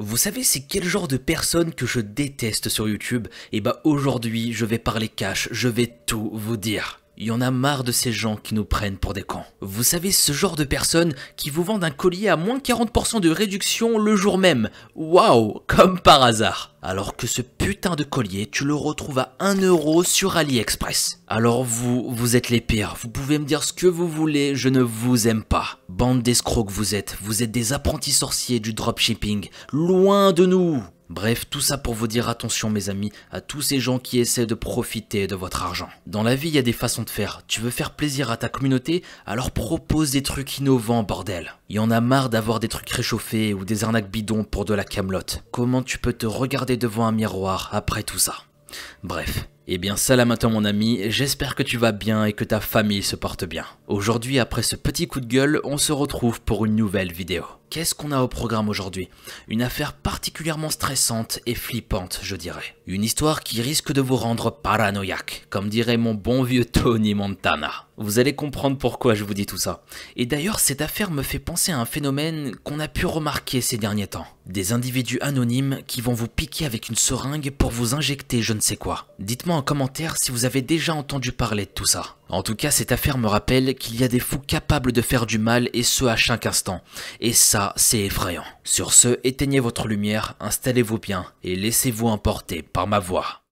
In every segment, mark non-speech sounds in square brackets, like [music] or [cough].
Vous savez c'est quel genre de personne que je déteste sur YouTube? Et bah aujourd'hui je vais parler cash, je vais tout vous dire. Il y en a marre de ces gens qui nous prennent pour des cons. Vous savez, ce genre de personnes qui vous vendent un collier à moins 40% de réduction le jour même. Waouh, comme par hasard. Alors que ce putain de collier, tu le retrouves à 1 euro sur AliExpress. Alors vous, vous êtes les pires. Vous pouvez me dire ce que vous voulez, je ne vous aime pas. Bande d'escrocs que vous êtes. Vous êtes des apprentis sorciers du dropshipping. Loin de nous. Bref, tout ça pour vous dire attention mes amis à tous ces gens qui essaient de profiter de votre argent. Dans la vie, il y a des façons de faire. Tu veux faire plaisir à ta communauté, alors propose des trucs innovants bordel. Il y en a marre d'avoir des trucs réchauffés ou des arnaques bidons pour de la camelote. Comment tu peux te regarder devant un miroir après tout ça? Bref, eh bien salam à toi mon ami, j'espère que tu vas bien et que ta famille se porte bien. Aujourd'hui après ce petit coup de gueule, on se retrouve pour une nouvelle vidéo. Qu'est-ce qu'on a au programme aujourd'hui? Une affaire particulièrement stressante et flippante, je dirais. Une histoire qui risque de vous rendre paranoïaque, comme dirait mon bon vieux Tony Montana. Vous allez comprendre pourquoi je vous dis tout ça. Et d'ailleurs, cette affaire me fait penser à un phénomène qu'on a pu remarquer ces derniers temps. Des individus anonymes qui vont vous piquer avec une seringue pour vous injecter je ne sais quoi. Dites-moi en commentaire si vous avez déjà entendu parler de tout ça. En tout cas, cette affaire me rappelle qu'il y a des fous capables de faire du mal et ce à chaque instant. Et ça, c'est effrayant. Sur ce, éteignez votre lumière, installez-vous bien et laissez-vous emporter par ma voix.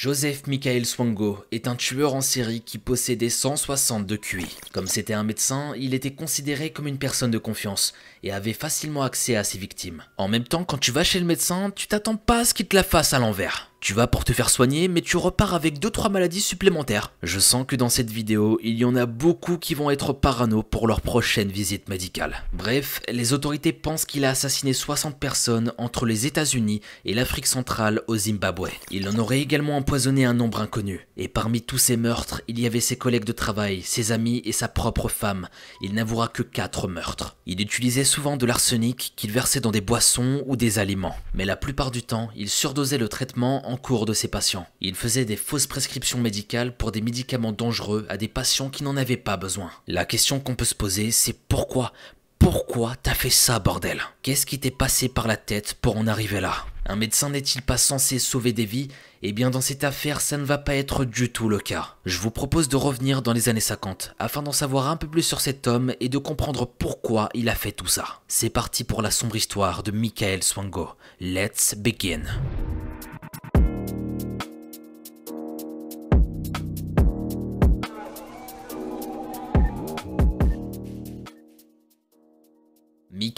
Joseph Michael Swango est un tueur en série qui possédait 160 de QI. Comme c'était un médecin, il était considéré comme une personne de confiance et avait facilement accès à ses victimes. En même temps, quand tu vas chez le médecin, tu t'attends pas à ce qu'il te la fasse à l'envers. Tu vas pour te faire soigner, mais tu repars avec 2-3 maladies supplémentaires. Je sens que dans cette vidéo, il y en a beaucoup qui vont être parano pour leur prochaine visite médicale. Bref, les autorités pensent qu'il a assassiné 60 personnes entre les États-Unis et l'Afrique centrale au Zimbabwe. Il en aurait également empoisonné un nombre inconnu. Et parmi tous ces meurtres, il y avait ses collègues de travail, ses amis et sa propre femme. Il n'avouera que 4 meurtres. Il utilisait souvent de l'arsenic qu'il versait dans des boissons ou des aliments. Mais la plupart du temps, il surdosait le traitement en cours de ses patients. Il faisait des fausses prescriptions médicales pour des médicaments dangereux à des patients qui n'en avaient pas besoin. La question qu'on peut se poser, c'est pourquoi pourquoi t'as fait ça, bordel? Qu'est-ce qui t'est passé par la tête pour en arriver là? Un médecin n'est-il pas censé sauver des vies? Eh bien, dans cette affaire, ça ne va pas être du tout le cas. Je vous propose de revenir dans les années 50, afin d'en savoir un peu plus sur cet homme et de comprendre pourquoi il a fait tout ça. C'est parti pour la sombre histoire de Michael Swango. Let's begin.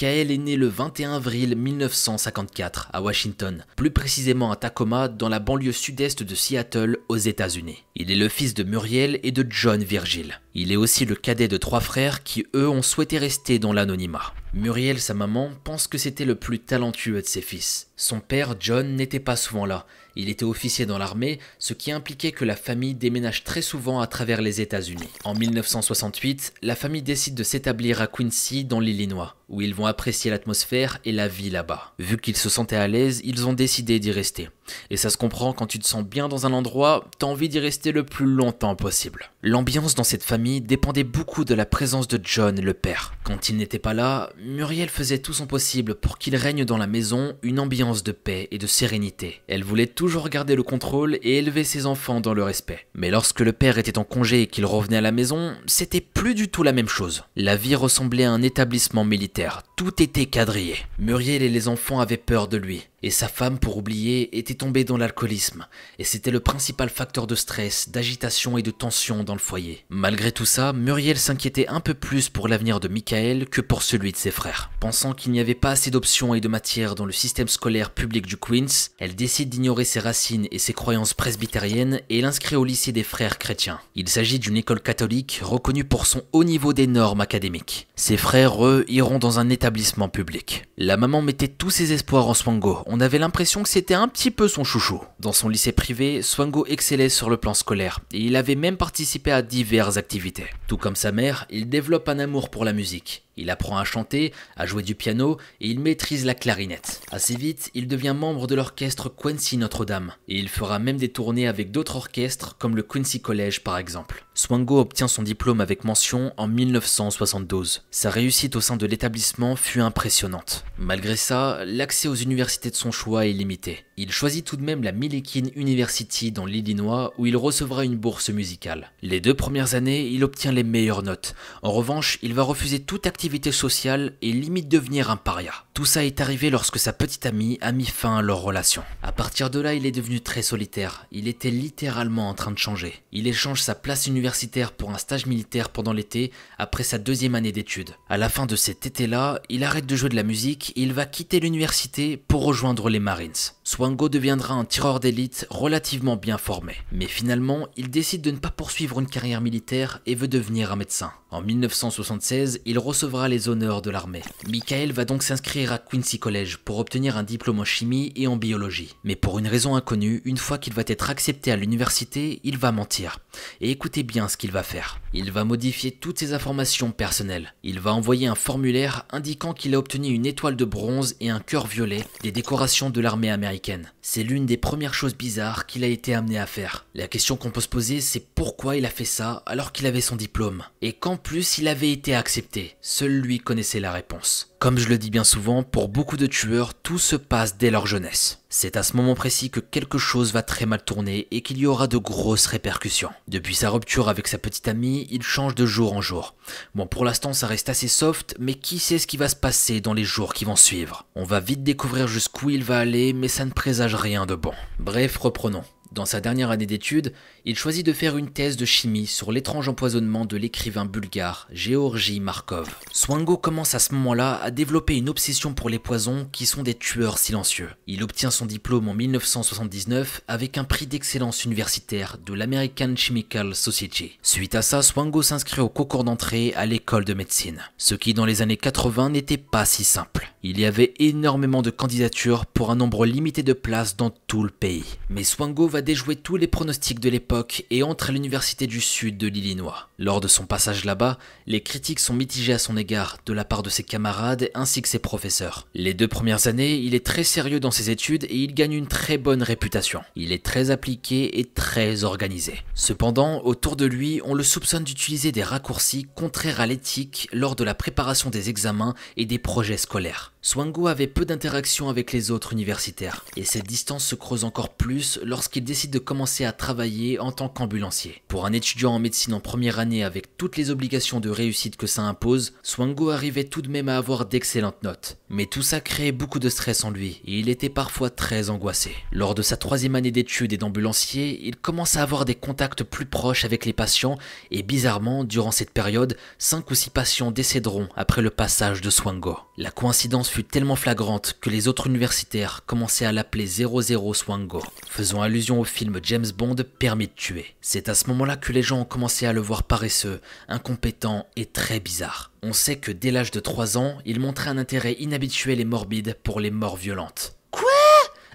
Michael est né le 21 avril 1954 à Washington, plus précisément à Tacoma dans la banlieue sud-est de Seattle aux États-Unis. Il est le fils de Muriel et de John Virgil. Il est aussi le cadet de trois frères qui eux ont souhaité rester dans l'anonymat. Muriel, sa maman, pense que c'était le plus talentueux de ses fils. Son père, John, n'était pas souvent là. Il était officier dans l'armée, ce qui impliquait que la famille déménage très souvent à travers les États-Unis. En 1968, la famille décide de s'établir à Quincy, dans l'Illinois, où ils vont apprécier l'atmosphère et la vie là-bas. Vu qu'ils se sentaient à l'aise, ils ont décidé d'y rester. Et ça se comprend quand tu te sens bien dans un endroit, t'as envie d'y rester le plus longtemps possible. L'ambiance dans cette famille dépendait beaucoup de la présence de John, le père. Quand il n'était pas là, Muriel faisait tout son possible pour qu'il règne dans la maison une ambiance de paix et de sérénité. Elle voulait toujours garder le contrôle et élever ses enfants dans le respect. Mais lorsque le père était en congé et qu'il revenait à la maison, c'était plus du tout la même chose. La vie ressemblait à un établissement militaire. Tout était quadrillé. Muriel et les enfants avaient peur de lui. Et sa femme, pour oublier, était tombée dans l'alcoolisme, et c'était le principal facteur de stress, d'agitation et de tension dans le foyer. Malgré tout ça, Muriel s'inquiétait un peu plus pour l'avenir de Michael que pour celui de ses frères. Pensant qu'il n'y avait pas assez d'options et de matières dans le système scolaire public du Queens, elle décide d'ignorer ses racines et ses croyances presbytériennes et l'inscrit au lycée des frères chrétiens. Il s'agit d'une école catholique reconnue pour son haut niveau des normes académiques. Ses frères, eux, iront dans un établissement public. La maman mettait tous ses espoirs en Swango, on avait l'impression que c'était un petit peu son chouchou. Dans son lycée privé, Swango excellait sur le plan scolaire et il avait même participé à diverses activités. Tout comme sa mère, il développe un amour pour la musique. Il apprend à chanter, à jouer du piano et il maîtrise la clarinette. Assez vite, il devient membre de l'orchestre Quincy Notre-Dame et il fera même des tournées avec d'autres orchestres comme le Quincy College par exemple. Swango obtient son diplôme avec mention en 1972. Sa réussite au sein de l'établissement fut impressionnante. Malgré ça, l'accès aux universités de son choix est limité. Il choisit tout de même la Millikin University dans l'Illinois où il recevra une bourse musicale. Les deux premières années, il obtient les meilleures notes. En revanche, il va refuser toute activité sociale et limite devenir un paria. Tout ça est arrivé lorsque sa petite amie a mis fin à leur relation. À partir de là, il est devenu très solitaire. Il était littéralement en train de changer. Il échange sa place universitaire pour un stage militaire pendant l'été après sa deuxième année d'études. À la fin de cet été-là, il arrête de jouer de la musique et il va quitter l'université pour rejoindre les Marines. Swango deviendra un tireur d'élite relativement bien formé. Mais finalement, il décide de ne pas poursuivre une carrière militaire et veut devenir un médecin. En 1976, il recevra les honneurs de l'armée. Michael va donc s'inscrire à Quincy College pour obtenir un diplôme en chimie et en biologie. Mais pour une raison inconnue, une fois qu'il va être accepté à l'université, il va mentir. Et écoutez bien ce qu'il va faire. Il va modifier toutes ses informations personnelles. Il va envoyer un formulaire indiquant qu'il a obtenu une étoile de bronze et un cœur violet des décorations de l'armée américaine. C'est l'une des premières choses bizarres qu'il a été amené à faire. La question qu'on peut se poser, c'est pourquoi il a fait ça alors qu'il avait son diplôme. Et qu'en plus il avait été accepté. Seul lui connaissait la réponse. Comme je le dis bien souvent, pour beaucoup de tueurs, tout se passe dès leur jeunesse. C'est à ce moment précis que quelque chose va très mal tourner et qu'il y aura de grosses répercussions. Depuis sa rupture avec sa petite amie, il change de jour en jour. Bon, pour l'instant, ça reste assez soft, mais qui sait ce qui va se passer dans les jours qui vont suivre? On va vite découvrir jusqu'où il va aller, mais ça ne présage rien de bon. Bref, reprenons. Dans sa dernière année d'études, il choisit de faire une thèse de chimie sur l'étrange empoisonnement de l'écrivain bulgare Georgi Markov. Swango commence à ce moment-là à développer une obsession pour les poisons qui sont des tueurs silencieux. Il obtient son diplôme en 1979 avec un prix d'excellence universitaire de l'American Chemical Society. Suite à ça, Swango s'inscrit au concours d'entrée à l'école de médecine, ce qui dans les années 80 n'était pas si simple. Il y avait énormément de candidatures pour un nombre limité de places dans tout le pays. Mais Swango va déjouer tous les pronostics de l'époque et entre à l'université du sud de l'Illinois. Lors de son passage là-bas, les critiques sont mitigées à son égard de la part de ses camarades ainsi que ses professeurs. Les deux premières années, il est très sérieux dans ses études et il gagne une très bonne réputation. Il est très appliqué et très organisé. Cependant, autour de lui, on le soupçonne d'utiliser des raccourcis contraires à l'éthique lors de la préparation des examens et des projets scolaires. Swango avait peu d'interaction avec les autres universitaires, et cette distance se creuse encore plus lorsqu'il décide de commencer à travailler en tant qu'ambulancier. Pour un étudiant en médecine en première année avec toutes les obligations de réussite que ça impose, Swango arrivait tout de même à avoir d'excellentes notes. Mais tout ça créait beaucoup de stress en lui, et il était parfois très angoissé. Lors de sa troisième année d'études et d'ambulancier, il commence à avoir des contacts plus proches avec les patients, et bizarrement, durant cette période, 5 ou 6 patients décéderont après le passage de Swango. La coïncidence fut tellement flagrante que les autres universitaires commençaient à l'appeler 00 Swango, faisant allusion au film James Bond Permis de tuer. C'est à ce moment-là que les gens ont commencé à le voir paresseux, incompétent et très bizarre. On sait que dès l'âge de 3 ans, il montrait un intérêt inhabituel et morbide pour les morts violentes. Quoi?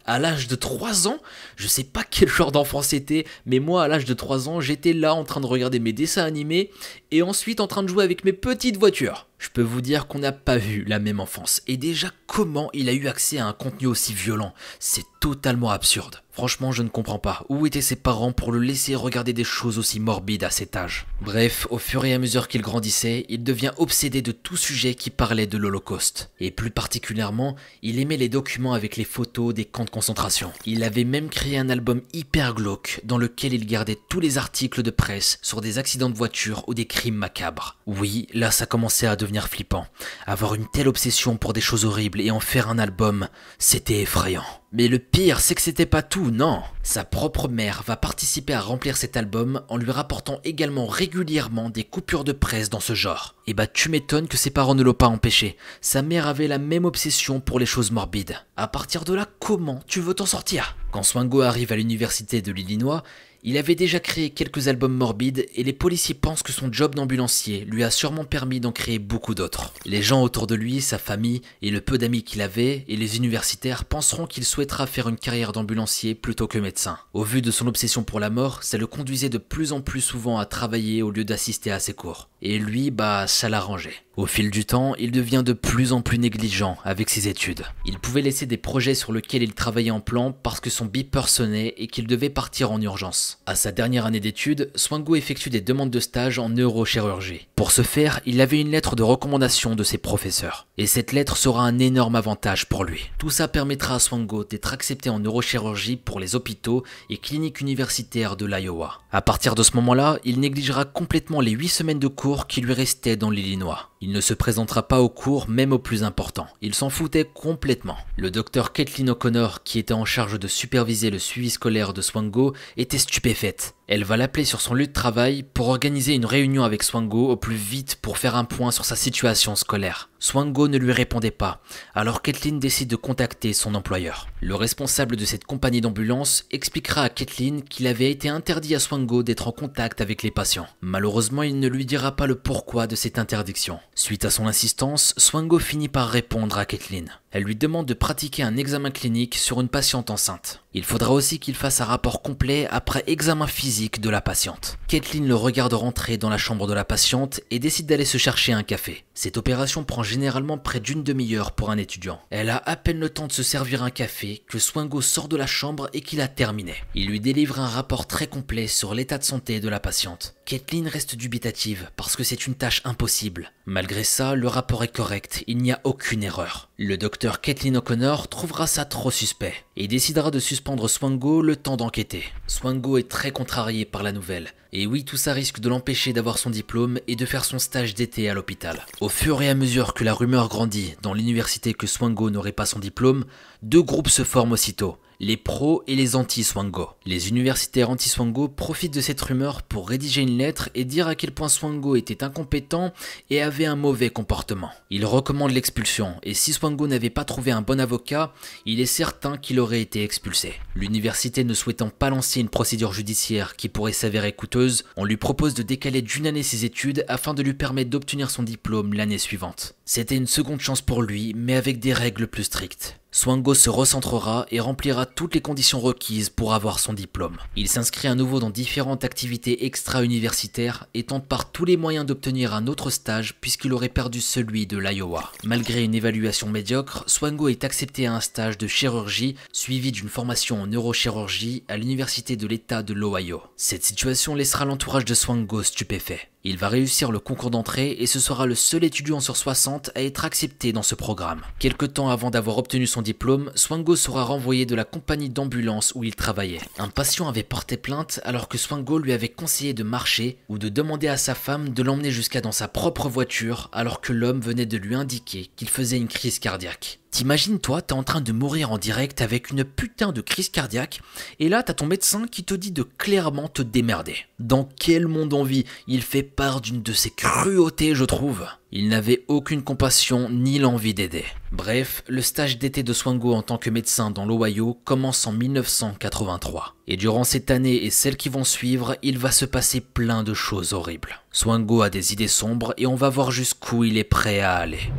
À l'âge de 3 ans, je sais pas quel genre d'enfant c'était, mais moi à l'âge de 3 ans, j'étais là en train de regarder mes dessins animés et ensuite en train de jouer avec mes petites voitures. Je peux vous dire qu'on n'a pas vu la même enfance. Et déjà, comment il a eu accès à un contenu aussi violent? C'est totalement absurde. Franchement, je ne comprends pas. Où étaient ses parents pour le laisser regarder des choses aussi morbides à cet âge? Bref, au fur et à mesure qu'il grandissait, il devient obsédé de tout sujet qui parlait de l'Holocauste. Et plus particulièrement, il aimait les documents avec les photos des camps de concentration. Il avait même créé un album hyper glauque dans lequel il gardait tous les articles de presse sur des accidents de voiture ou des crimes macabres. Oui, là ça commençait à devenir flippant. Avoir une telle obsession pour des choses horribles et en faire un album, c'était effrayant. Mais le pire, c'est que c'était pas tout, non. Sa propre mère va participer à remplir cet album en lui rapportant également régulièrement des coupures de presse dans ce genre. Et bah tu m'étonnes que ses parents ne l'ont pas empêché. Sa mère avait la même obsession pour les choses morbides. À partir de là, comment tu veux t'en sortir? Quand Swango arrive à l'université de l'Illinois, Il avait déjà créé quelques albums morbides et les policiers pensent que son job d'ambulancier lui a sûrement permis d'en créer beaucoup d'autres. Les gens autour de lui, sa famille et le peu d'amis qu'il avait et les universitaires penseront qu'il souhaitera faire une carrière d'ambulancier plutôt que médecin. Au vu de son obsession pour la mort, ça le conduisait de plus en plus souvent à travailler au lieu d'assister à ses cours. Et lui, bah, ça l'arrangeait. Au fil du temps, il devient de plus en plus négligent avec ses études. Il pouvait laisser des projets sur lesquels il travaillait en plan parce que son beeper sonnait et qu'il devait partir en urgence. À sa dernière année d'études, Swango effectue des demandes de stage en neurochirurgie. Pour ce faire, il avait une lettre de recommandation de ses professeurs. Et cette lettre sera un énorme avantage pour lui. Tout ça permettra à Swango d'être accepté en neurochirurgie pour les hôpitaux et cliniques universitaires de l'Iowa. À partir de ce moment-là, il négligera complètement les 8 semaines de cours qui lui restaient dans l'Illinois. Il ne se présentera pas au cours, même au plus important. Il s'en foutait complètement. Le docteur Kathleen O'Connor, qui était en charge de superviser le suivi scolaire de Swango, était stupéfaite. Elle va l'appeler sur son lieu de travail pour organiser une réunion avec Swango au plus vite pour faire un point sur sa situation scolaire. Swango ne lui répondait pas, alors Kathleen décide de contacter son employeur. Le responsable de cette compagnie d'ambulance expliquera à Kathleen qu'il avait été interdit à Swango d'être en contact avec les patients. Malheureusement, il ne lui dira pas le pourquoi de cette interdiction. Suite à son insistance, Swango finit par répondre à Kathleen. Elle lui demande de pratiquer un examen clinique sur une patiente enceinte. Il faudra aussi qu'il fasse un rapport complet après examen physique de la patiente. Kathleen le regarde rentrer dans la chambre de la patiente et décide d'aller se chercher un café. Cette opération prend généralement près d'une demi-heure pour un étudiant. Elle a à peine le temps de se servir un café que Swingo sort de la chambre et qu'il a terminé. Il lui délivre un rapport très complet sur l'état de santé de la patiente. Kathleen reste dubitative parce que c'est une tâche impossible. Malgré ça, le rapport est correct, il n'y a aucune erreur. Le docteur Kathleen O'Connor trouvera ça trop suspect et décidera de suspendre Swango le temps d'enquêter. Swango est très contrarié par la nouvelle. Et oui, tout ça risque de l'empêcher d'avoir son diplôme et de faire son stage d'été à l'hôpital. Au fur et à mesure que la rumeur grandit dans l'université que Swango n'aurait pas son diplôme, deux groupes se forment aussitôt les pros et les anti-Swango. Les universitaires anti-Swango profitent de cette rumeur pour rédiger une lettre et dire à quel point Swango était incompétent et avait un mauvais comportement. Ils recommandent l'expulsion et si Swango n'avait pas trouvé un bon avocat, il est certain qu'il aurait été expulsé. L'université ne souhaitant pas lancer une procédure judiciaire qui pourrait s'avérer coûteuse, on lui propose de décaler d'une année ses études afin de lui permettre d'obtenir son diplôme l'année suivante. C'était une seconde chance pour lui, mais avec des règles plus strictes. Swango se recentrera et remplira toutes les conditions requises pour avoir son diplôme. Il s'inscrit à nouveau dans différentes activités extra-universitaires et tente par tous les moyens d'obtenir un autre stage puisqu'il aurait perdu celui de l'Iowa. Malgré une évaluation médiocre, Swango est accepté à un stage de chirurgie suivi d'une formation en neurochirurgie à l'université de l'État de l'Ohio. Cette situation laissera l'entourage de Swango stupéfait. Il va réussir le concours d'entrée et ce sera le seul étudiant sur 60 à être accepté dans ce programme. Quelque temps avant d'avoir obtenu son diplôme, Swango sera renvoyé de la compagnie d'ambulance où il travaillait. Un patient avait porté plainte alors que Swango lui avait conseillé de marcher ou de demander à sa femme de l'emmener jusqu'à dans sa propre voiture alors que l'homme venait de lui indiquer qu'il faisait une crise cardiaque. T'imagines toi, t'es en train de mourir en direct avec une putain de crise cardiaque, et là t'as ton médecin qui te dit de clairement te démerder. Dans quel monde on vit? Il fait part d'une de ses cruautés, je trouve. Il n'avait aucune compassion ni l'envie d'aider. Bref, le stage d'été de Swango en tant que médecin dans l'Ohio commence en 1983. Et durant cette année et celles qui vont suivre, il va se passer plein de choses horribles. Swango a des idées sombres et on va voir jusqu'où il est prêt à aller.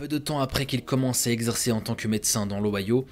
Peu de temps après qu'il commence à exercer en tant que médecin dans l'Ohio,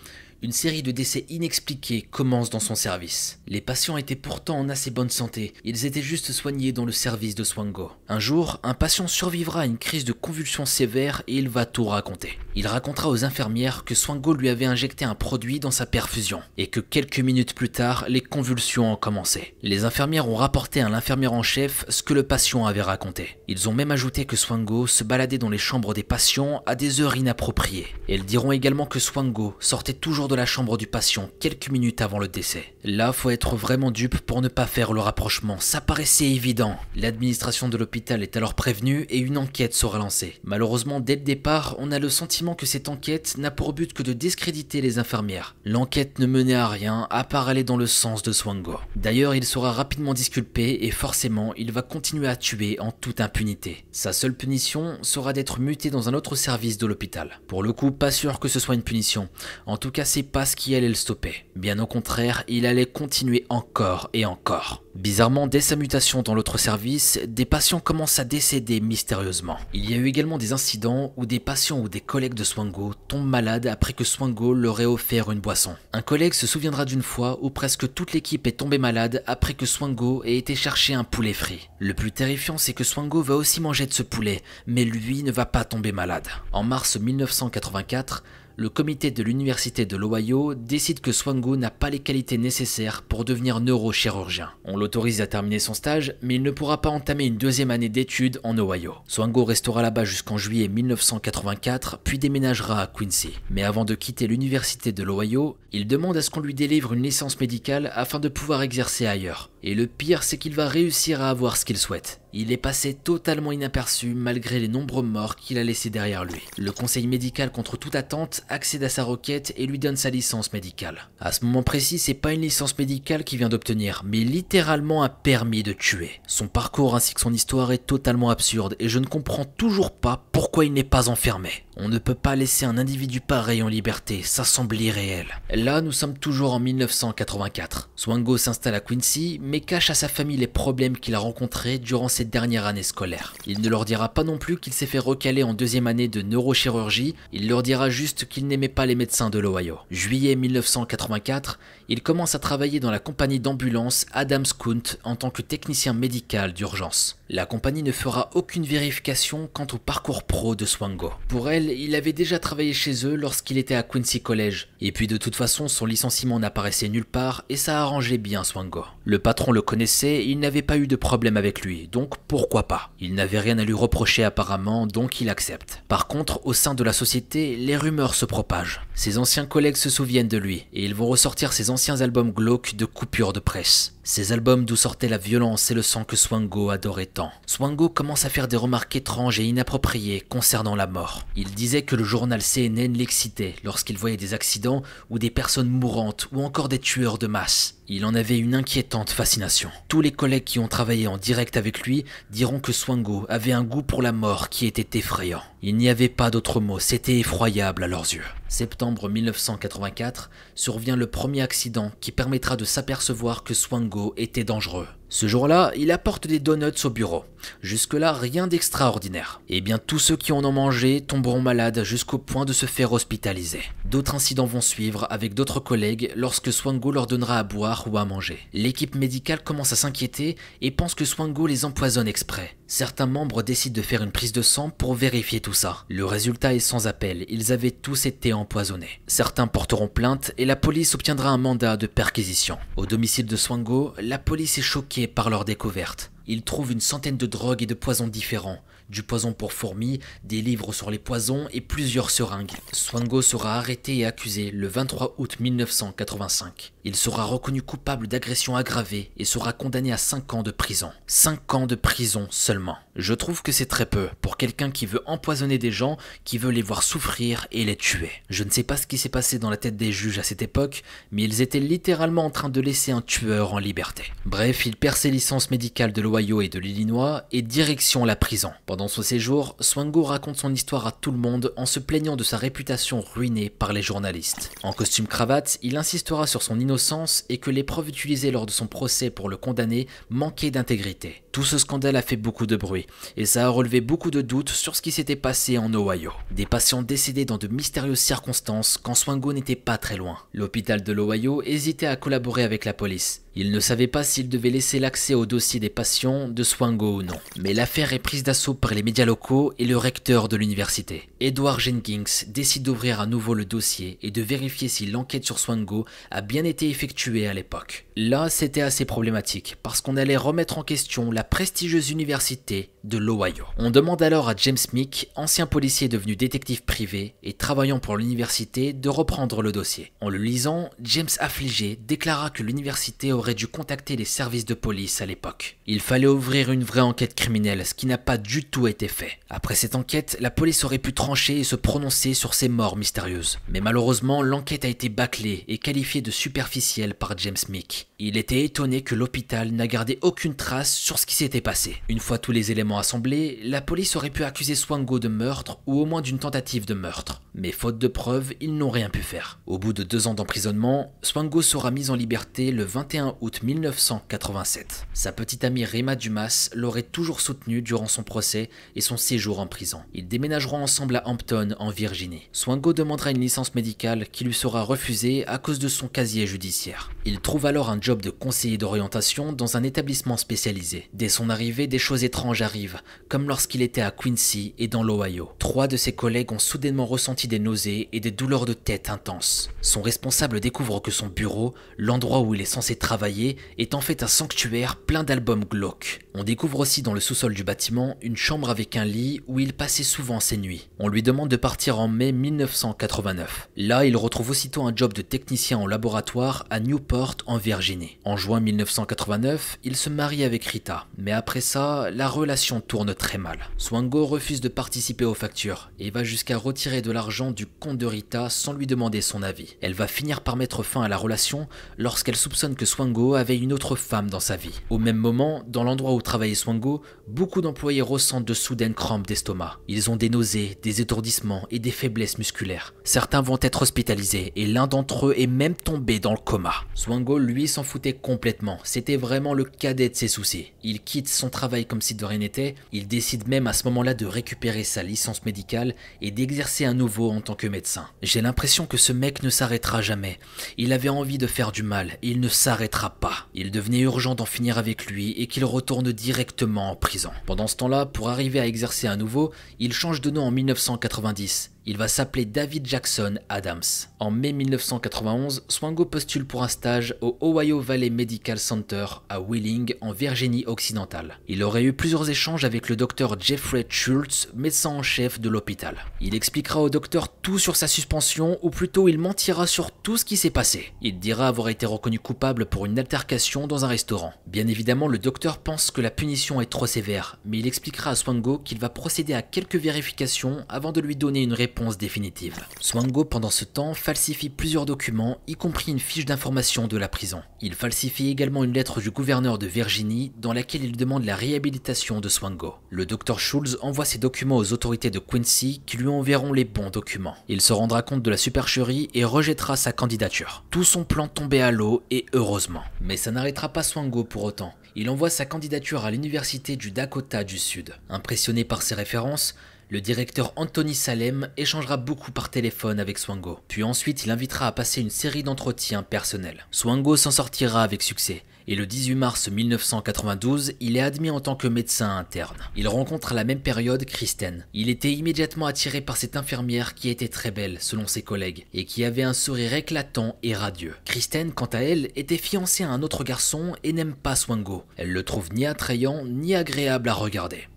une série de décès inexpliqués commence dans son service. Les patients étaient pourtant en assez bonne santé, ils étaient juste soignés dans le service de Swango. Un jour, un patient survivra à une crise de convulsions sévère et il va tout raconter. Il racontera aux infirmières que Swango lui avait injecté un produit dans sa perfusion et que quelques minutes plus tard, les convulsions ont commencé. Les infirmières ont rapporté à l'infirmière en chef ce que le patient avait raconté. Ils ont même ajouté que Swango se baladait dans les chambres des patients à des heures inappropriées. Elles diront également que Swango sortait toujours de la chambre du patient quelques minutes avant le décès. Là, faut être vraiment dupe pour ne pas faire le rapprochement, ça paraissait évident. L'administration de l'hôpital est alors prévenue et une enquête sera lancée. Malheureusement, dès le départ, on a le sentiment que cette enquête n'a pour but que de discréditer les infirmières. L'enquête ne menait à rien, à part aller dans le sens de Swango. D'ailleurs, il sera rapidement disculpé et forcément, il va continuer à tuer en toute impunité. Sa seule punition sera d'être muté dans un autre service de l'hôpital. Pour le coup, pas sûr que ce soit une punition. En tout cas, pas ce qui allait le stopper. Bien au contraire, il allait continuer encore et encore. Bizarrement, dès sa mutation dans l'autre service, des patients commencent à décéder mystérieusement. Il y a eu également des incidents où des patients ou des collègues de Swango tombent malades après que Swango leur ait offert une boisson. Un collègue se souviendra d'une fois où presque toute l'équipe est tombée malade après que Swango ait été chercher un poulet frit. Le plus terrifiant, c'est que Swango va aussi manger de ce poulet, mais lui ne va pas tomber malade. En mars 1984, le comité de l'Université de l'Ohio décide que Swango n'a pas les qualités nécessaires pour devenir neurochirurgien. On l'autorise à terminer son stage, mais il ne pourra pas entamer une deuxième année d'études en Ohio. Swango restera là-bas jusqu'en juillet 1984, puis déménagera à Quincy. Mais avant de quitter l'Université de l'Ohio, il demande à ce qu'on lui délivre une licence médicale afin de pouvoir exercer ailleurs. Et le pire, c'est qu'il va réussir à avoir ce qu'il souhaite. Il est passé totalement inaperçu malgré les nombreux morts qu'il a laissés derrière lui. Le conseil médical contre toute attente accède à sa requête et lui donne sa licence médicale. À ce moment précis, c'est pas une licence médicale qu'il vient d'obtenir, mais littéralement un permis de tuer. Son parcours ainsi que son histoire est totalement absurde et je ne comprends toujours pas pourquoi il n'est pas enfermé. On ne peut pas laisser un individu pareil en liberté, ça semble irréel. Là, nous sommes toujours en 1984. Swango s'installe à Quincy, mais cache à sa famille les problèmes qu'il a rencontrés durant cette dernière année scolaire. Il ne leur dira pas non plus qu'il s'est fait recaler en deuxième année de neurochirurgie, il leur dira juste qu'il n'aimait pas les médecins de l'Ohio. Juillet 1984, il commence à travailler dans la compagnie d'ambulance Adams Kunt en tant que technicien médical d'urgence. La compagnie ne fera aucune vérification quant au parcours pro de Swango. Pour elle, il avait déjà travaillé chez eux lorsqu'il était à Quincy College. Et puis de toute façon, son licenciement n'apparaissait nulle part et ça arrangeait bien Swango. Le patron le connaissait, il n'avait pas eu de problème avec lui, donc pourquoi pas? Il n'avait rien à lui reprocher apparemment, donc il accepte. Par contre, au sein de la société, les rumeurs se propagent. Ses anciens collègues se souviennent de lui et ils vont ressortir ses anciens albums glauques de coupures de presse. Ces albums d'où sortait la violence et le sang que Swango adorait tant. Swango commence à faire des remarques étranges et inappropriées concernant la mort. Il disait que le journal CNN l'excitait lorsqu'il voyait des accidents ou des personnes mourantes ou encore des tueurs de masse. Il en avait une inquiétante fascination. Tous les collègues qui ont travaillé en direct avec lui diront que Swango avait un goût pour la mort qui était effrayant. Il n'y avait pas d'autre mot, c'était effroyable à leurs yeux. Septembre 1984 survient le premier accident qui permettra de s'apercevoir que Swango était dangereux. Ce jour-là, il apporte des donuts au bureau. Jusque-là, rien d'extraordinaire. Et bien tous ceux qui en ont mangé tomberont malades jusqu'au point de se faire hospitaliser. D'autres incidents vont suivre avec d'autres collègues lorsque Swango leur donnera à boire ou à manger. L'équipe médicale commence à s'inquiéter et pense que Swango les empoisonne exprès. Certains membres décident de faire une prise de sang pour vérifier tout ça. Le résultat est sans appel, ils avaient tous été empoisonnés. Certains porteront plainte et la police obtiendra un mandat de perquisition. Au domicile de Swango, la police est choquée par leur découverte. Ils trouvent une centaine de drogues et de poisons différents, du poison pour fourmis, des livres sur les poisons et plusieurs seringues. Swango sera arrêté et accusé le 23 août 1985. Il sera reconnu coupable d'agression aggravée et sera condamné à 5 ans de prison. 5 ans de prison seulement. Je trouve que c'est très peu pour quelqu'un qui veut empoisonner des gens, qui veut les voir souffrir et les tuer. Je ne sais pas ce qui s'est passé dans la tête des juges à cette époque, mais ils étaient littéralement en train de laisser un tueur en liberté. Bref, il perd ses licences médicales de l'Ohio et de l'Illinois et direction la prison. Son séjour, Swango raconte son histoire à tout le monde en se plaignant de sa réputation ruinée par les journalistes. En costume cravate, il insistera sur son innocence et que les preuves utilisées lors de son procès pour le condamner manquaient d'intégrité. Tout ce scandale a fait beaucoup de bruit, et ça a relevé beaucoup de doutes sur ce qui s'était passé en Ohio. Des patients décédés dans de mystérieuses circonstances quand Swango n'était pas très loin. L'hôpital de l'Ohio hésitait à collaborer avec la police. Il ne savait pas s'il devait laisser l'accès au dossier des patients de Swango ou non. Mais l'affaire est prise d'assaut par les médias locaux et le recteur de l'université. Edward Jenkins décide d'ouvrir à nouveau le dossier et de vérifier si l'enquête sur Swango a bien été effectuée à l'époque. Là, c'était assez problématique parce qu'on allait remettre en question la prestigieuse université de l'Ohio. On demande alors à James Meek, ancien policier devenu détective privé et travaillant pour l'université, de reprendre le dossier. En le lisant, James affligé déclara que l'université aurait dû contacter les services de police à l'époque. Il fallait ouvrir une vraie enquête criminelle, ce qui n'a pas du tout été fait. Après cette enquête, la police aurait pu trancher et se prononcer sur ces morts mystérieuses. Mais malheureusement, l'enquête a été bâclée et qualifiée de superficielle par James Meek. Il était étonné que l'hôpital n'a gardé aucune trace sur ce qui s'était passé. Une fois tous les éléments assemblés, la police aurait pu accuser Swango de meurtre ou au moins d'une tentative de meurtre. Mais faute de preuves, ils n'ont rien pu faire. Au bout de deux ans d'emprisonnement, Swango sera mis en liberté le 21 août 1987. Sa petite amie Rima Dumas l'aurait toujours soutenu durant son procès et son séjour en prison. Ils déménageront ensemble à Hampton, en Virginie. Swango demandera une licence médicale qui lui sera refusée à cause de son casier judiciaire. Il trouve alors un de conseiller d'orientation dans un établissement spécialisé. Dès son arrivée, des choses étranges arrivent, comme lorsqu'il était à Quincy et dans l'Ohio. Trois de ses collègues ont soudainement ressenti des nausées et des douleurs de tête intenses. Son responsable découvre que son bureau, l'endroit où il est censé travailler, est en fait un sanctuaire plein d'albums glauques. On découvre aussi dans le sous-sol du bâtiment une chambre avec un lit où il passait souvent ses nuits. On lui demande de partir en mai 1989. Là, il retrouve aussitôt un job de technicien en laboratoire à Newport en Virginie. En juin 1989, il se marie avec Rita, mais après ça, la relation tourne très mal. Swango refuse de participer aux factures et va jusqu'à retirer de l'argent du compte de Rita sans lui demander son avis. Elle va finir par mettre fin à la relation lorsqu'elle soupçonne que Swango avait une autre femme dans sa vie. Au même moment, dans l'endroit où travaillait Swango, beaucoup d'employés ressentent de soudaines crampes d'estomac. Ils ont des nausées, des étourdissements et des faiblesses musculaires. Certains vont être hospitalisés et l'un d'entre eux est même tombé dans le coma. Swango, lui, s'en foutait complètement. C'était vraiment le cadet de ses soucis. Il quitte son travail comme si de rien n'était. Il décide même à ce moment-là de récupérer sa licence médicale et d'exercer à nouveau en tant que médecin. J'ai l'impression que ce mec ne s'arrêtera jamais. Il avait envie de faire du mal il ne s'arrêtera pas. Il devenait urgent d'en finir avec lui et qu'il retourne directement en prison. Pendant ce temps-là, pour arriver à exercer à nouveau, il change de nom en 1990 il va s'appeler David Jackson Adams. En mai 1991, Swango postule pour un stage au Ohio Valley Medical Center à Wheeling, en Virginie occidentale. Il aurait eu plusieurs échanges avec le docteur Jeffrey Schultz, médecin en chef de l'hôpital. Il expliquera au docteur tout sur sa suspension, ou plutôt il mentira sur tout ce qui s'est passé. Il dira avoir été reconnu coupable pour une altercation dans un restaurant. Bien évidemment, le docteur pense que la punition est trop sévère, mais il expliquera à Swango qu'il va procéder à quelques vérifications avant de lui donner une réponse définitive. Swango, pendant ce temps, falsifie plusieurs documents, y compris une fiche d'information de la prison. Il falsifie également une lettre du gouverneur de Virginie dans laquelle il demande la réhabilitation de Swango. Le docteur Schulz envoie ces documents aux autorités de Quincy qui lui enverront les bons documents. Il se rendra compte de la supercherie et rejettera sa candidature. Tout son plan tombait à l'eau et heureusement. Mais ça n'arrêtera pas Swango pour autant. Il envoie sa candidature à l'université du Dakota du Sud. Impressionné par ses références, le directeur Anthony Salem échangera beaucoup par téléphone avec Swango, puis ensuite il invitera à passer une série d'entretiens personnels. Swango s'en sortira avec succès, et le 18 mars 1992, il est admis en tant que médecin interne. Il rencontre à la même période Kristen. Il était immédiatement attiré par cette infirmière qui était très belle, selon ses collègues, et qui avait un sourire éclatant et radieux. Kristen, quant à elle, était fiancée à un autre garçon et n'aime pas Swango. Elle le trouve ni attrayant ni agréable à regarder.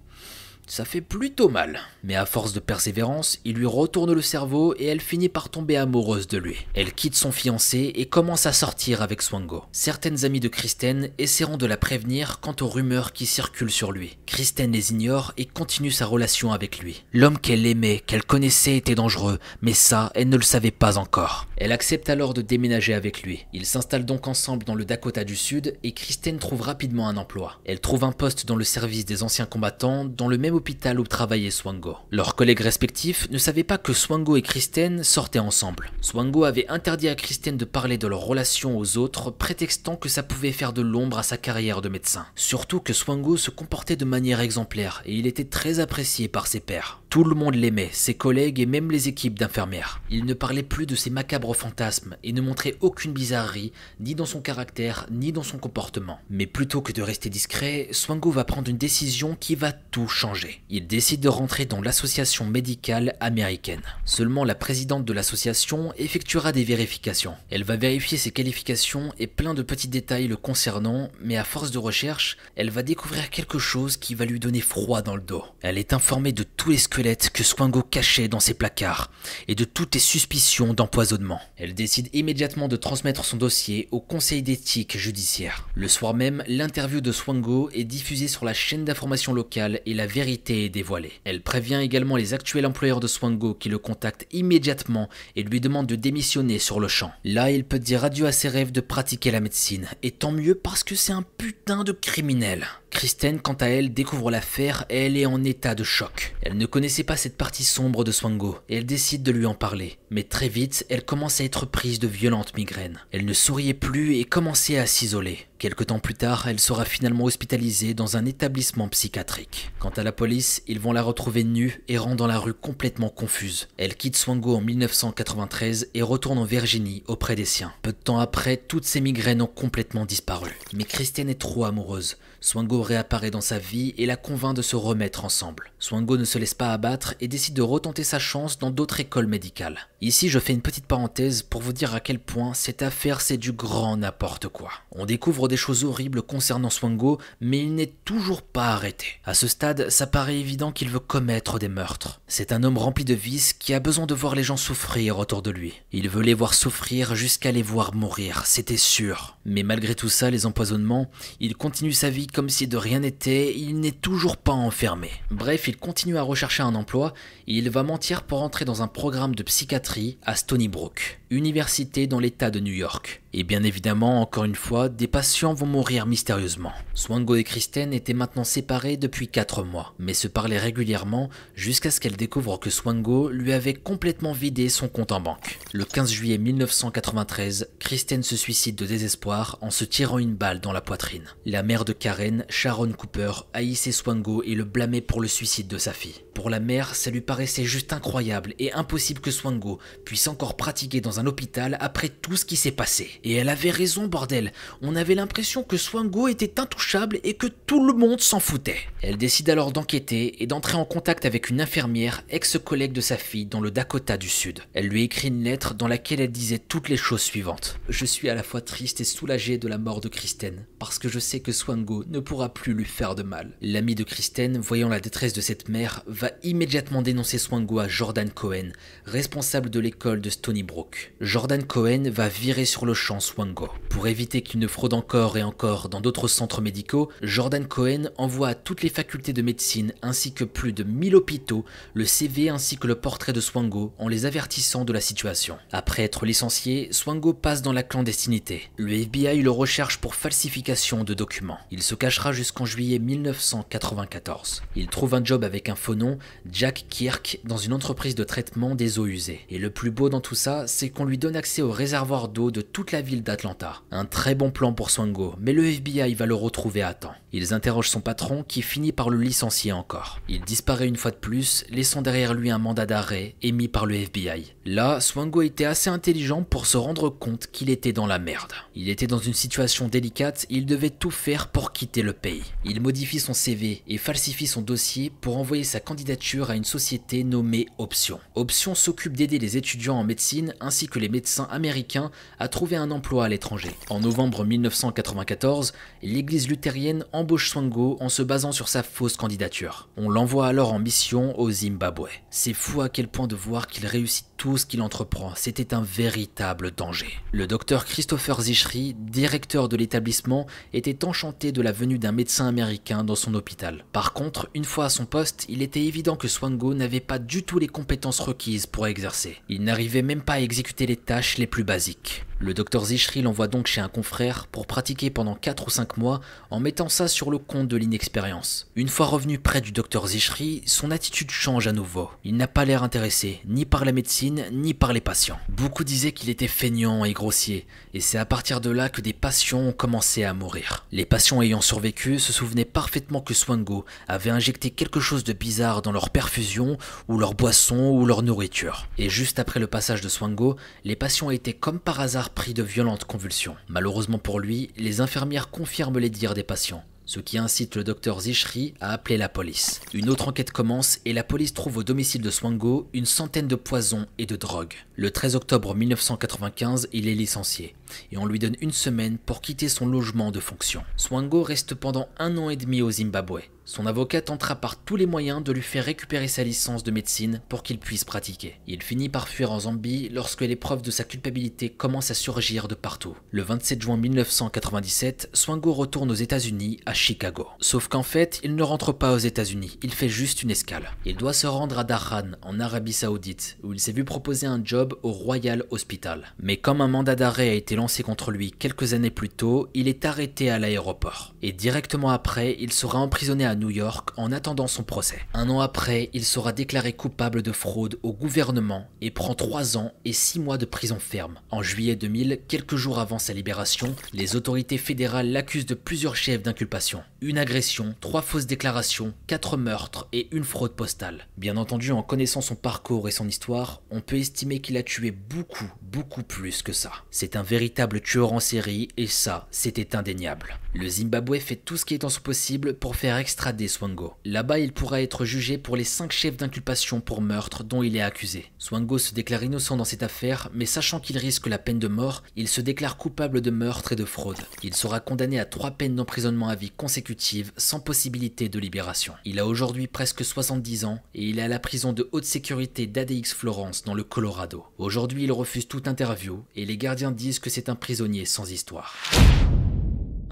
Ça fait plutôt mal. Mais à force de persévérance, il lui retourne le cerveau et elle finit par tomber amoureuse de lui. Elle quitte son fiancé et commence à sortir avec Swango. Certaines amies de Kristen essaieront de la prévenir quant aux rumeurs qui circulent sur lui. Kristen les ignore et continue sa relation avec lui. L'homme qu'elle aimait, qu'elle connaissait était dangereux, mais ça, elle ne le savait pas encore. Elle accepte alors de déménager avec lui. Ils s'installent donc ensemble dans le Dakota du Sud et Kristen trouve rapidement un emploi. Elle trouve un poste dans le service des anciens combattants dans le même hôpital où travaillait Swango. Leurs collègues respectifs ne savaient pas que Swango et Kristen sortaient ensemble. Swango avait interdit à Kristen de parler de leur relation aux autres, prétextant que ça pouvait faire de l'ombre à sa carrière de médecin. Surtout que Swango se comportait de manière exemplaire et il était très apprécié par ses pairs. Tout le monde l'aimait, ses collègues et même les équipes d'infirmières. Il ne parlait plus de ses macabres fantasmes et ne montrait aucune bizarrerie, ni dans son caractère, ni dans son comportement. Mais plutôt que de rester discret, Swango va prendre une décision qui va tout changer. Il décide de rentrer dans l'association médicale américaine. Seulement la présidente de l'association effectuera des vérifications. Elle va vérifier ses qualifications et plein de petits détails le concernant, mais à force de recherche, elle va découvrir quelque chose qui va lui donner froid dans le dos. Elle est informée de tous les que Swango cachait dans ses placards et de toutes les suspicions d'empoisonnement. Elle décide immédiatement de transmettre son dossier au conseil d'éthique judiciaire. Le soir même, l'interview de Swango est diffusée sur la chaîne d'information locale et la vérité est dévoilée. Elle prévient également les actuels employeurs de Swango qui le contactent immédiatement et lui demandent de démissionner sur le champ. Là, il peut dire adieu à ses rêves de pratiquer la médecine, et tant mieux parce que c'est un putain de criminel. Kristen, quant à elle, découvre l'affaire et elle est en état de choc. Elle ne connaissait pas cette partie sombre de Swango et elle décide de lui en parler. Mais très vite, elle commence à être prise de violentes migraines. Elle ne souriait plus et commençait à s'isoler. Quelque temps plus tard, elle sera finalement hospitalisée dans un établissement psychiatrique. Quant à la police, ils vont la retrouver nue errant dans la rue complètement confuse. Elle quitte Swango en 1993 et retourne en Virginie auprès des siens. Peu de temps après, toutes ses migraines ont complètement disparu. Mais Kristen est trop amoureuse. Swango réapparaît dans sa vie et la convainc de se remettre ensemble. Swango ne se laisse pas abattre et décide de retenter sa chance dans d'autres écoles médicales. Ici, je fais une petite parenthèse pour vous dire à quel point cette affaire c'est du grand n'importe quoi. On découvre des choses horribles concernant Swango, mais il n'est toujours pas arrêté. À ce stade, ça paraît évident qu'il veut commettre des meurtres. C'est un homme rempli de vices qui a besoin de voir les gens souffrir autour de lui. Il veut les voir souffrir jusqu'à les voir mourir, c'était sûr. Mais malgré tout ça, les empoisonnements, il continue sa vie comme si de rien n'était, il n'est toujours pas enfermé. Bref, il continue à rechercher un emploi et il va mentir pour entrer dans un programme de psychiatrie à Stony Brook, université dans l'état de New York. Et bien évidemment, encore une fois, des patients vont mourir mystérieusement. Swango et Kristen étaient maintenant séparés depuis 4 mois, mais se parlaient régulièrement jusqu'à ce qu'elle découvre que Swango lui avait complètement vidé son compte en banque. Le 15 juillet 1993, Kristen se suicide de désespoir en se tirant une balle dans la poitrine. La mère de Karen, Sharon Cooper, haïssait Swango et le blâmait pour le suicide de sa fille. Pour la mère, ça lui paraissait juste incroyable et impossible que Swango puisse encore pratiquer dans un hôpital après tout ce qui s'est passé. Et elle avait raison, bordel. On avait l'impression que Swango était intouchable et que tout le monde s'en foutait. Elle décide alors d'enquêter et d'entrer en contact avec une infirmière, ex-collègue de sa fille dans le Dakota du Sud. Elle lui écrit une lettre dans laquelle elle disait toutes les choses suivantes. Je suis à la fois triste et soulagée de la mort de Kristen, parce que je sais que Swango ne pourra plus lui faire de mal. L'ami de Kristen, voyant la détresse de cette mère, va immédiatement dénoncer Swango à Jordan Cohen, responsable de l'école de Stony Brook. Jordan Cohen va virer sur le champ Swango. Pour éviter qu'il ne fraude encore et encore dans d'autres centres médicaux, Jordan Cohen envoie à toutes les facultés de médecine ainsi que plus de 1000 hôpitaux le CV ainsi que le portrait de Swango en les avertissant de la situation. Après être licencié, Swango passe dans la clandestinité. Le FBI le recherche pour falsification de documents. Il se cachera jusqu'en juillet 1994. Il trouve un job avec un faux nom, Jack Kirk, dans une entreprise de traitement des eaux usées. Et le plus beau dans tout ça, c'est qu'on lui donne accès au réservoir d'eau de toute la ville d'Atlanta. Un très bon plan pour Swango, mais le FBI va le retrouver à temps. Ils interrogent son patron qui finit par le licencier encore. Il disparaît une fois de plus, laissant derrière lui un mandat d'arrêt émis par le FBI. Là, Swango était assez intelligent pour se rendre compte qu'il était dans la merde. Il était dans une situation délicate, il devait tout faire pour quitter le pays. Il modifie son CV et falsifie son dossier pour envoyer sa candidature à une société nommée Option. Option s'occupe d'aider les étudiants en médecine ainsi que les médecins américains à trouver un emploi à l'étranger. En novembre 1994, l'église luthérienne embauche Swango en se basant sur sa fausse candidature. On l'envoie alors en mission au Zimbabwe. C'est fou à quel point de voir qu'il réussit tout ce qu'il entreprend, c'était un véritable danger. Le docteur Christopher Zichri, directeur de l'établissement, était enchanté de la venue d'un médecin américain dans son hôpital. Par contre, une fois à son poste, il était évident que Swango n'avait pas du tout les compétences requises pour exercer. Il n'arrivait même pas à exécuter les tâches les plus basiques. Le docteur Zichri l'envoie donc chez un confrère pour pratiquer pendant 4 ou 5 mois en mettant ça sur le compte de l'inexpérience. Une fois revenu près du docteur Zichri, son attitude change à nouveau. Il n'a pas l'air intéressé, ni par la médecine, ni par les patients. Beaucoup disaient qu'il était feignant et grossier, et c'est à partir de là que des patients ont commencé à mourir. Les patients ayant survécu se souvenaient parfaitement que Swango avait injecté quelque chose de bizarre dans leur perfusion, ou leur boisson, ou leur nourriture. Et juste après le passage de Swango, les patients étaient comme par hasard pris de violentes convulsions. Malheureusement pour lui, les infirmières confirment les dires des patients ce qui incite le docteur Zichri à appeler la police. Une autre enquête commence et la police trouve au domicile de Swango une centaine de poisons et de drogues. Le 13 octobre 1995, il est licencié et on lui donne une semaine pour quitter son logement de fonction. Swango reste pendant un an et demi au Zimbabwe. Son avocat tentera par tous les moyens de lui faire récupérer sa licence de médecine pour qu'il puisse pratiquer. Il finit par fuir en Zambie lorsque les preuves de sa culpabilité commencent à surgir de partout. Le 27 juin 1997, Swango retourne aux États-Unis, à Chicago. Sauf qu'en fait, il ne rentre pas aux États-Unis, il fait juste une escale. Il doit se rendre à Dhahran, en Arabie Saoudite, où il s'est vu proposer un job au Royal Hospital. Mais comme un mandat d'arrêt a été lancé contre lui quelques années plus tôt, il est arrêté à l'aéroport. Et directement après, il sera emprisonné à New York en attendant son procès. Un an après, il sera déclaré coupable de fraude au gouvernement et prend 3 ans et 6 mois de prison ferme. En juillet 2000, quelques jours avant sa libération, les autorités fédérales l'accusent de plusieurs chefs d'inculpation. Une agression, trois fausses déclarations, quatre meurtres et une fraude postale. Bien entendu, en connaissant son parcours et son histoire, on peut estimer qu'il a tué beaucoup, beaucoup plus que ça. C'est un véritable tueur en série et ça, c'était indéniable. Le Zimbabwe fait tout ce qui est en son possible pour faire extrader Swango. Là-bas, il pourra être jugé pour les 5 chefs d'inculpation pour meurtre dont il est accusé. Swango se déclare innocent dans cette affaire, mais sachant qu'il risque la peine de mort, il se déclare coupable de meurtre et de fraude. Il sera condamné à 3 peines d'emprisonnement à vie consécutives sans possibilité de libération. Il a aujourd'hui presque 70 ans et il est à la prison de haute sécurité d'ADX Florence dans le Colorado. Aujourd'hui, il refuse toute interview et les gardiens disent que c'est un prisonnier sans histoire.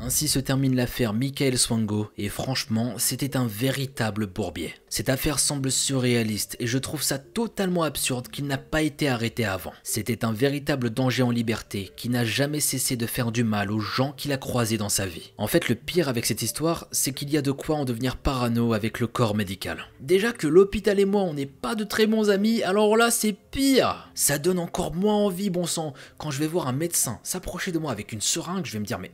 Ainsi se termine l'affaire Michael Swango, et franchement, c'était un véritable bourbier. Cette affaire semble surréaliste, et je trouve ça totalement absurde qu'il n'a pas été arrêté avant. C'était un véritable danger en liberté, qui n'a jamais cessé de faire du mal aux gens qu'il a croisés dans sa vie. En fait, le pire avec cette histoire, c'est qu'il y a de quoi en devenir parano avec le corps médical. Déjà que l'hôpital et moi, on n'est pas de très bons amis, alors là, c'est pire Ça donne encore moins envie, bon sang, quand je vais voir un médecin s'approcher de moi avec une seringue, je vais me dire, mais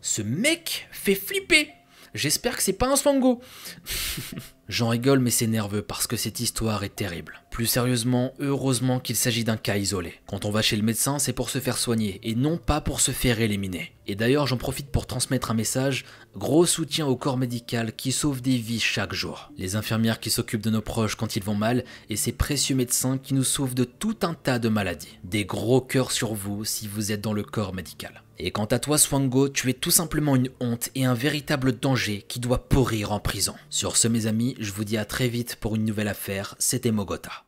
ce mec fait flipper. J'espère que c'est pas un swango. [laughs] J'en rigole mais c'est nerveux parce que cette histoire est terrible. Plus sérieusement, heureusement qu'il s'agit d'un cas isolé. Quand on va chez le médecin, c'est pour se faire soigner et non pas pour se faire éliminer. Et d'ailleurs, j'en profite pour transmettre un message, gros soutien au corps médical qui sauve des vies chaque jour. Les infirmières qui s'occupent de nos proches quand ils vont mal et ces précieux médecins qui nous sauvent de tout un tas de maladies. Des gros cœurs sur vous si vous êtes dans le corps médical. Et quant à toi Swango, tu es tout simplement une honte et un véritable danger qui doit pourrir en prison. Sur ce mes amis, je vous dis à très vite pour une nouvelle affaire, c'était Mogota.